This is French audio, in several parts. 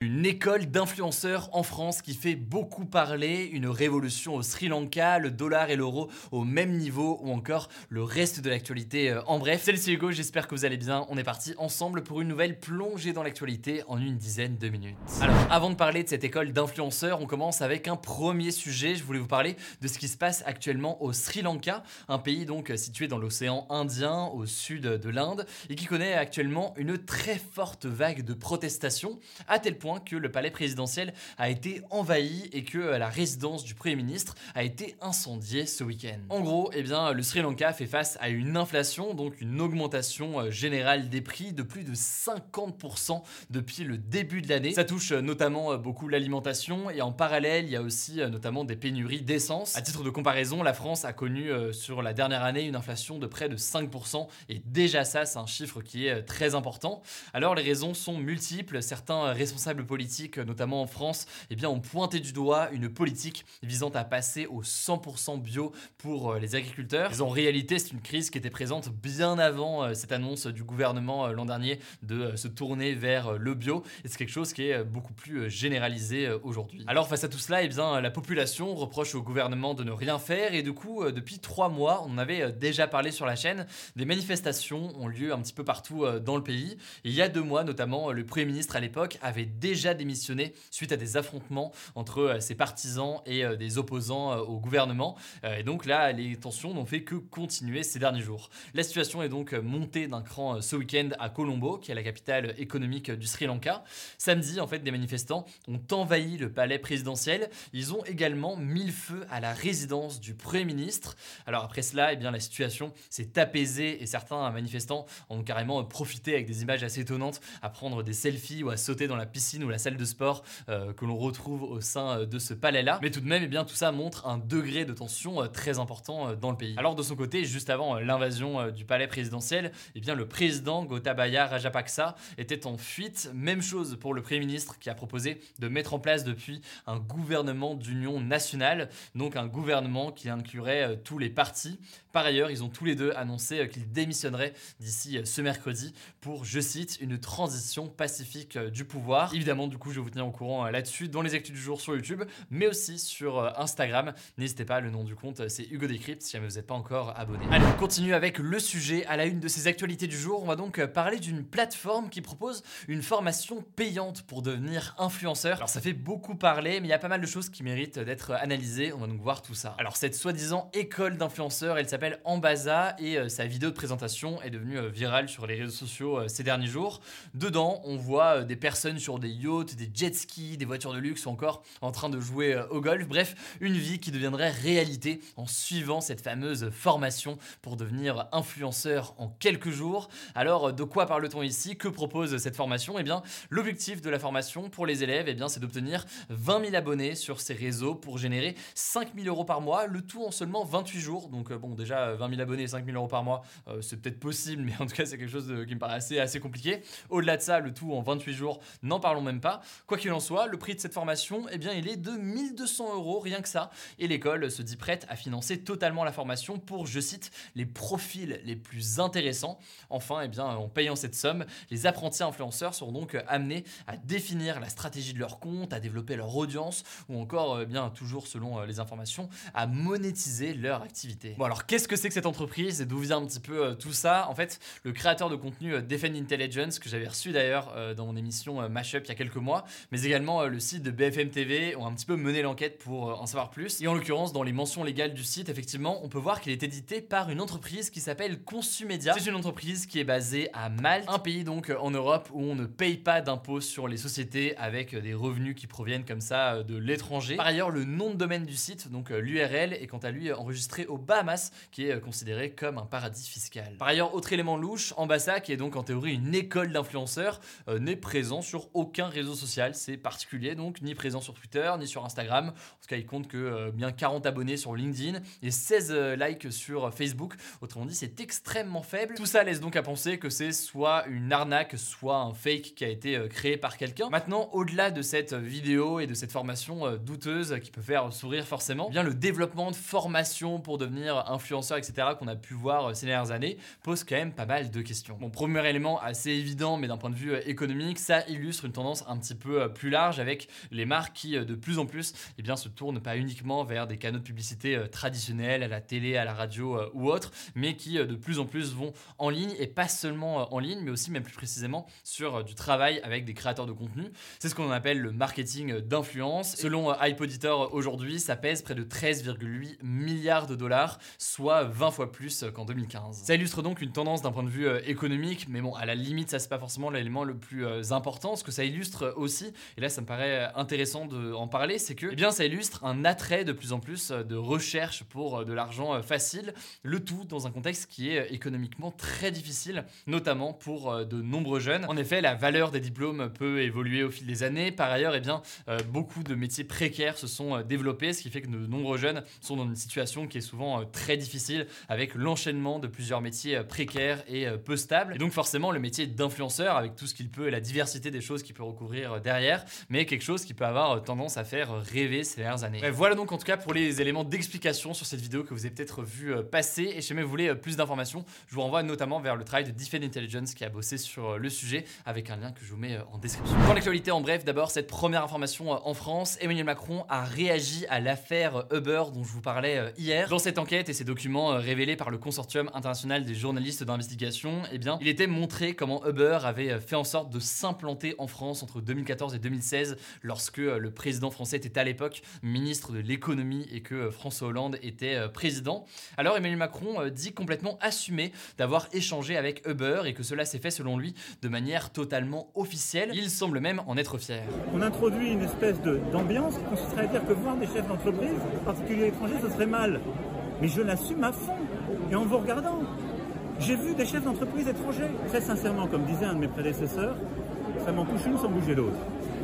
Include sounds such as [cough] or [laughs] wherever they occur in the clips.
Une école d'influenceurs en France qui fait beaucoup parler, une révolution au Sri Lanka, le dollar et l'euro au même niveau ou encore le reste de l'actualité euh, en bref. Salut c'est Hugo, j'espère que vous allez bien. On est parti ensemble pour une nouvelle plongée dans l'actualité en une dizaine de minutes. Alors avant de parler de cette école d'influenceurs, on commence avec un premier sujet. Je voulais vous parler de ce qui se passe actuellement au Sri Lanka, un pays donc situé dans l'océan Indien au sud de l'Inde et qui connaît actuellement une très forte vague de protestations à tel point que le palais présidentiel a été envahi et que euh, la résidence du Premier ministre a été incendiée ce week-end. En gros, eh bien, le Sri Lanka fait face à une inflation, donc une augmentation euh, générale des prix de plus de 50% depuis le début de l'année. Ça touche euh, notamment beaucoup l'alimentation et en parallèle, il y a aussi notamment des pénuries d'essence. À titre de comparaison, la France a connu sur la dernière année une inflation de près de 5% et déjà ça, c'est un chiffre qui est très important. Alors les raisons sont multiples. Certains responsables politiques, notamment en France, eh bien, ont pointé du doigt une politique visant à passer au 100% bio pour euh, les agriculteurs. En réalité, c'est une crise qui était présente bien avant euh, cette annonce du gouvernement euh, l'an dernier de se tourner vers le bio. Et c'est quelque chose qui est beaucoup plus généralisé aujourd'hui. Alors face à tout cela, eh bien, la population reproche au gouvernement de ne rien faire. Et du coup, depuis trois mois, on avait déjà parlé sur la chaîne, des manifestations ont lieu un petit peu partout dans le pays. Et il y a deux mois, notamment, le Premier ministre à l'époque avait déjà déjà démissionné suite à des affrontements entre euh, ses partisans et euh, des opposants euh, au gouvernement. Et donc là, les tensions n'ont fait que continuer ces derniers jours. La situation est donc montée d'un cran ce week-end à Colombo, qui est la capitale économique du Sri Lanka. Samedi, en fait, des manifestants ont envahi le palais présidentiel. Ils ont également mis le feu à la résidence du Premier ministre. Alors après cela, eh bien, la situation s'est apaisée et certains manifestants ont carrément profité avec des images assez étonnantes à prendre des selfies ou à sauter dans la piscine ou la salle de sport euh, que l'on retrouve au sein euh, de ce palais-là. Mais tout de même, eh bien, tout ça montre un degré de tension euh, très important dans le pays. Alors de son côté, juste avant l'invasion du palais présidentiel, eh bien, le président Gotabaya Rajapaksa était en fuite. Même chose pour le Premier ministre qui a proposé de mettre en place depuis un gouvernement d'union nationale, donc un gouvernement qui inclurait tous les partis. Par ailleurs, ils ont tous les deux annoncé qu'ils démissionneraient d'ici ce mercredi pour, je cite, une transition pacifique du pouvoir. Du coup, je vais vous tenir au courant euh, là-dessus dans les actus du jour sur YouTube, mais aussi sur euh, Instagram. N'hésitez pas, le nom du compte, euh, c'est Hugo Decrypt si jamais vous n'êtes pas encore abonné. Allez, on continue avec le sujet à la une de ces actualités du jour. On va donc parler d'une plateforme qui propose une formation payante pour devenir influenceur. Alors, ça fait beaucoup parler, mais il y a pas mal de choses qui méritent d'être analysées. On va donc voir tout ça. Alors, cette soi-disant école d'influenceurs, elle s'appelle Ambaza et sa vidéo de présentation est devenue virale sur les réseaux sociaux ces derniers jours. Dedans, on voit des personnes sur des yachts, des jet skis, des voitures de luxe ou encore en train de jouer euh, au golf. Bref, une vie qui deviendrait réalité en suivant cette fameuse formation pour devenir influenceur en quelques jours. Alors, de quoi parle-t-on ici? Que propose cette formation? Eh bien, l'objectif de la formation pour les élèves, eh bien, c'est d'obtenir 20 000 abonnés sur ces réseaux pour générer 5 000 euros par mois, le tout en seulement 28 jours. Donc, euh, bon, déjà, 20 000 abonnés, 5 000 euros par mois, euh, c'est peut-être possible, [laughs] mais en tout cas, c'est quelque chose qui me paraît assez, assez compliqué. Au-delà de ça, le tout en 28 jours, n'en parlons même pas. Quoi qu'il en soit, le prix de cette formation, eh bien, il est de 1200 euros, rien que ça. Et l'école se dit prête à financer totalement la formation pour, je cite, les profils les plus intéressants. Enfin, eh bien, en payant cette somme, les apprentis influenceurs seront donc amenés à définir la stratégie de leur compte, à développer leur audience ou encore, eh bien, toujours selon euh, les informations, à monétiser leur activité. Bon, alors qu'est-ce que c'est que cette entreprise et d'où vient un petit peu euh, tout ça? En fait, le créateur de contenu euh, Defend Intelligence, que j'avais reçu d'ailleurs dans mon émission Mashup il y a quelques mois, mais également le site de BFM TV ont un petit peu mené l'enquête pour en savoir plus. Et en l'occurrence, dans les mentions légales du site, effectivement, on peut voir qu'il est édité par une entreprise qui s'appelle Consumedia. C'est une entreprise qui est basée à Malte, un pays donc en Europe où on ne paye pas d'impôts sur les sociétés avec des revenus qui proviennent comme ça de l'étranger. Par ailleurs, le nom de domaine du site, donc l'URL, est quant à lui enregistré aux Bahamas, qui est considéré comme un paradis fiscal. Par ailleurs, autre élément louche, Ambassa, qui est donc en théorie une école d'influenceurs, euh, n'est présent sur aucun réseau social. C'est particulier donc, ni présent sur Twitter, ni sur Instagram. En tout cas, il compte que euh, bien 40 abonnés sur LinkedIn et 16 euh, likes sur Facebook. Autrement dit, c'est extrêmement faible. Tout ça laisse donc à penser que c'est soit une arnaque, soit un fake qui a été créé par quelqu'un. Maintenant, au-delà de cette vidéo et de cette formation douteuse qui peut faire sourire forcément, eh bien le développement de formation pour devenir influenceur, etc., qu'on a pu voir ces dernières années, pose quand même pas mal de questions. Mon premier élément assez évident, mais d'un point de vue euh, économique, ça illustre une tendance un petit peu euh, plus large avec les marques qui, euh, de plus en plus, eh bien, se tournent pas uniquement vers des canaux de publicité traditionnels, à la télé, à la radio ou autre, mais qui de plus en plus vont en ligne et pas seulement en ligne, mais aussi même plus précisément sur du travail avec des créateurs de contenu. C'est ce qu'on appelle le marketing d'influence. Selon iPoditor aujourd'hui, ça pèse près de 13,8 milliards de dollars, soit 20 fois plus qu'en 2015. Ça illustre donc une tendance d'un point de vue économique, mais bon, à la limite, ça c'est pas forcément l'élément le plus euh, important. Ce que ça illustre aussi, et là ça me paraît euh, intéressant d'en parler, c'est que eh bien, ça illustre un attrait de plus en plus euh, de recherche pour de l'argent facile, le tout dans un contexte qui est économiquement très difficile, notamment pour de nombreux jeunes. En effet, la valeur des diplômes peut évoluer au fil des années. Par ailleurs, eh bien, beaucoup de métiers précaires se sont développés, ce qui fait que de nombreux jeunes sont dans une situation qui est souvent très difficile avec l'enchaînement de plusieurs métiers précaires et peu stables. Et donc forcément, le métier d'influenceur, avec tout ce qu'il peut et la diversité des choses qu'il peut recouvrir euh, derrière, mais quelque chose qui peut avoir euh, tendance à faire euh, rêver ces dernières années. voilà donc en tout cas pour les éléments d'explication sur cette vidéo que vous avez peut-être vu passer. Et si jamais vous voulez plus d'informations, je vous renvoie notamment vers le travail de Defend Intelligence qui a bossé sur le sujet, avec un lien que je vous mets en description. Pour l'actualité en bref, d'abord cette première information en France, Emmanuel Macron a réagi à l'affaire Uber dont je vous parlais hier. Dans cette enquête et ces documents révélés par le Consortium international des journalistes d'investigation, eh bien, il était montré comment Uber avait fait en sorte de s'implanter en France entre 2014 et 2016 lorsque euh, le président français était à l'époque ministre de l'économie et que euh, François Hollande était euh, président. Alors Emmanuel Macron dit complètement assumer d'avoir échangé avec Uber et que cela s'est fait selon lui de manière totalement officielle. Il semble même en être fier. On introduit une espèce d'ambiance qui consisterait à dire que voir des chefs d'entreprise, en particulier étrangers, ce serait mal. Mais je l'assume à fond. Et en vous regardant, j'ai vu des chefs d'entreprise étrangers. Très sincèrement, comme disait un de mes prédécesseurs, touche une sans bouger l'autre.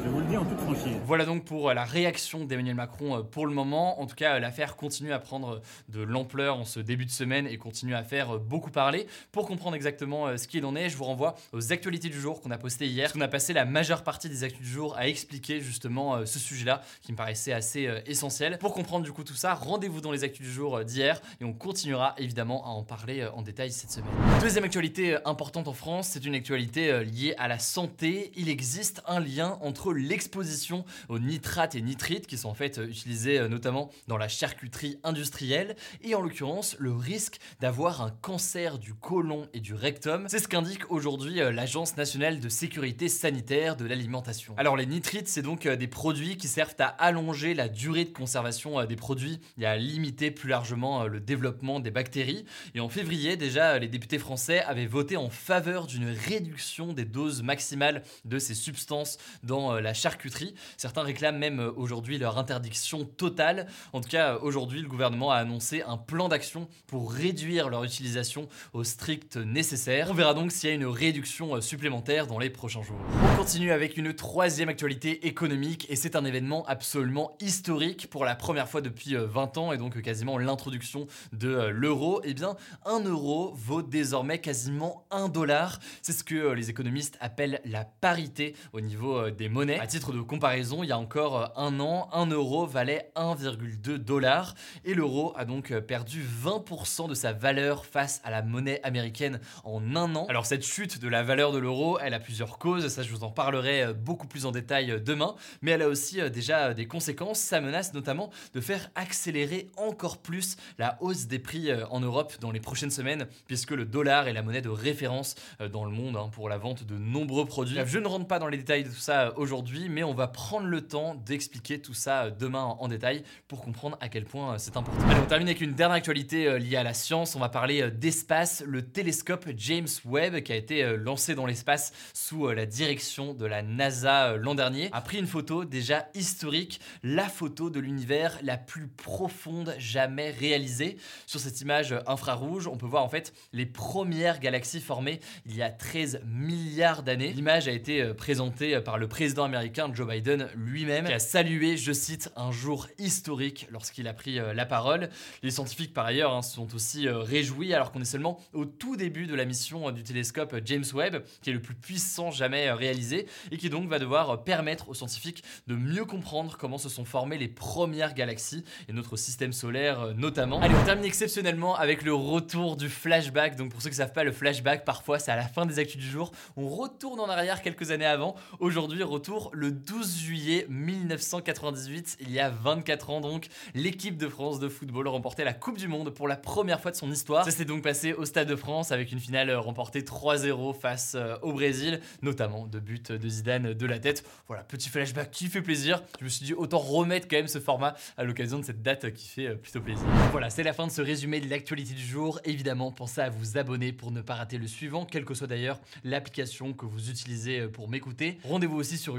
Je vous le dis en toute franchise. Voilà donc pour euh, la réaction d'Emmanuel Macron euh, pour le moment. En tout cas, euh, l'affaire continue à prendre de l'ampleur en ce début de semaine et continue à faire beaucoup parler. Pour comprendre exactement ce qu'il en est, je vous renvoie aux actualités du jour qu'on a postées hier. On a passé la majeure partie des actus du jour à expliquer justement ce sujet-là qui me paraissait assez essentiel. Pour comprendre du coup tout ça, rendez-vous dans les actus du jour d'hier et on continuera évidemment à en parler en détail cette semaine. Deuxième actualité importante en France, c'est une actualité liée à la santé. Il existe un lien entre l'exposition aux nitrates et nitrites qui sont en fait utilisés euh, notamment dans la charcuterie industrielle et en l'occurrence le risque d'avoir un cancer du côlon et du rectum. C'est ce qu'indique aujourd'hui euh, l'Agence nationale de sécurité sanitaire de l'alimentation. Alors les nitrites, c'est donc euh, des produits qui servent à allonger la durée de conservation des produits et à limiter plus largement le développement des bactéries. Et en février déjà, les députés français avaient voté en faveur d'une réduction des doses maximales de ces substances dans la charcuterie. Certains réclament même euh, aujourd'hui leur interdiction totale. En tout cas, aujourd'hui, le gouvernement a annoncé un plan d'action pour réduire leur utilisation au strict nécessaire. On verra donc s'il y a une réduction euh, supplémentaire dans les prochains jours. On continue avec une troisième actualité économique et c'est un événement absolument historique pour la première fois depuis 20 euh, ans et donc quasiment l'introduction de l'euro. Eh bien, un euro vaut désormais quasiment un dollar. C'est ce que les économistes appellent la parité au niveau des monnaies. À titre de comparaison, il y a encore euh, un an, 1 euro valait 1,2 dollars et l'euro a donc euh, perdu 20% de sa valeur face à la monnaie américaine en un an. Alors cette chute de la valeur de l'euro, elle a plusieurs causes, ça je vous en parlerai euh, beaucoup plus en détail demain, mais elle a aussi déjà des conséquences. Ça menace notamment de faire accélérer encore plus la hausse des prix en Europe dans les prochaines semaines, puisque le dollar est la monnaie de référence dans le monde hein, pour la vente de nombreux produits. Je ne rentre pas dans les détails de tout ça aujourd'hui aujourd'hui, mais on va prendre le temps d'expliquer tout ça demain en détail pour comprendre à quel point c'est important. Allez, on termine avec une dernière actualité liée à la science. On va parler d'espace, le télescope James Webb qui a été lancé dans l'espace sous la direction de la NASA l'an dernier a pris une photo déjà historique, la photo de l'univers la plus profonde jamais réalisée. Sur cette image infrarouge, on peut voir en fait les premières galaxies formées il y a 13 milliards d'années. L'image a été euh, présentée par le président américain Joe Biden lui-même, qui a salué, je cite, un jour historique lorsqu'il a pris euh, la parole. Les scientifiques, par ailleurs, hein, sont aussi euh, réjouis alors qu'on est seulement au tout début de la mission du télescope James Webb, qui est le plus puissant jamais réalisé et qui donc va devoir permettre aux scientifiques de mieux comprendre comment se sont formées les premières galaxies et notre système solaire notamment. Allez, on termine exceptionnellement avec le retour du flashback. Donc pour ceux qui ne savent pas, le flashback, parfois c'est à la fin des actus du jour. On retourne en arrière quelques années avant. Aujourd'hui, retour le 12 juillet 1998, il y a 24 ans donc, l'équipe de France de football remportait la Coupe du Monde pour la première fois de son histoire. Ça s'est donc passé au Stade de France avec une finale remportée 3-0 face euh, au Brésil, notamment de but de Zidane de la tête. Voilà, petit flashback qui fait plaisir. Je me suis dit autant remettre quand même ce format à l'occasion de cette date qui fait euh, plutôt plaisir. Voilà, c'est la fin de ce résumé de l'actualité du jour. Évidemment, pensez à vous abonner pour ne pas rater le suivant, quelle que soit d'ailleurs l'application que vous utilisez euh, pour m'écouter. Rendez-vous aussi sur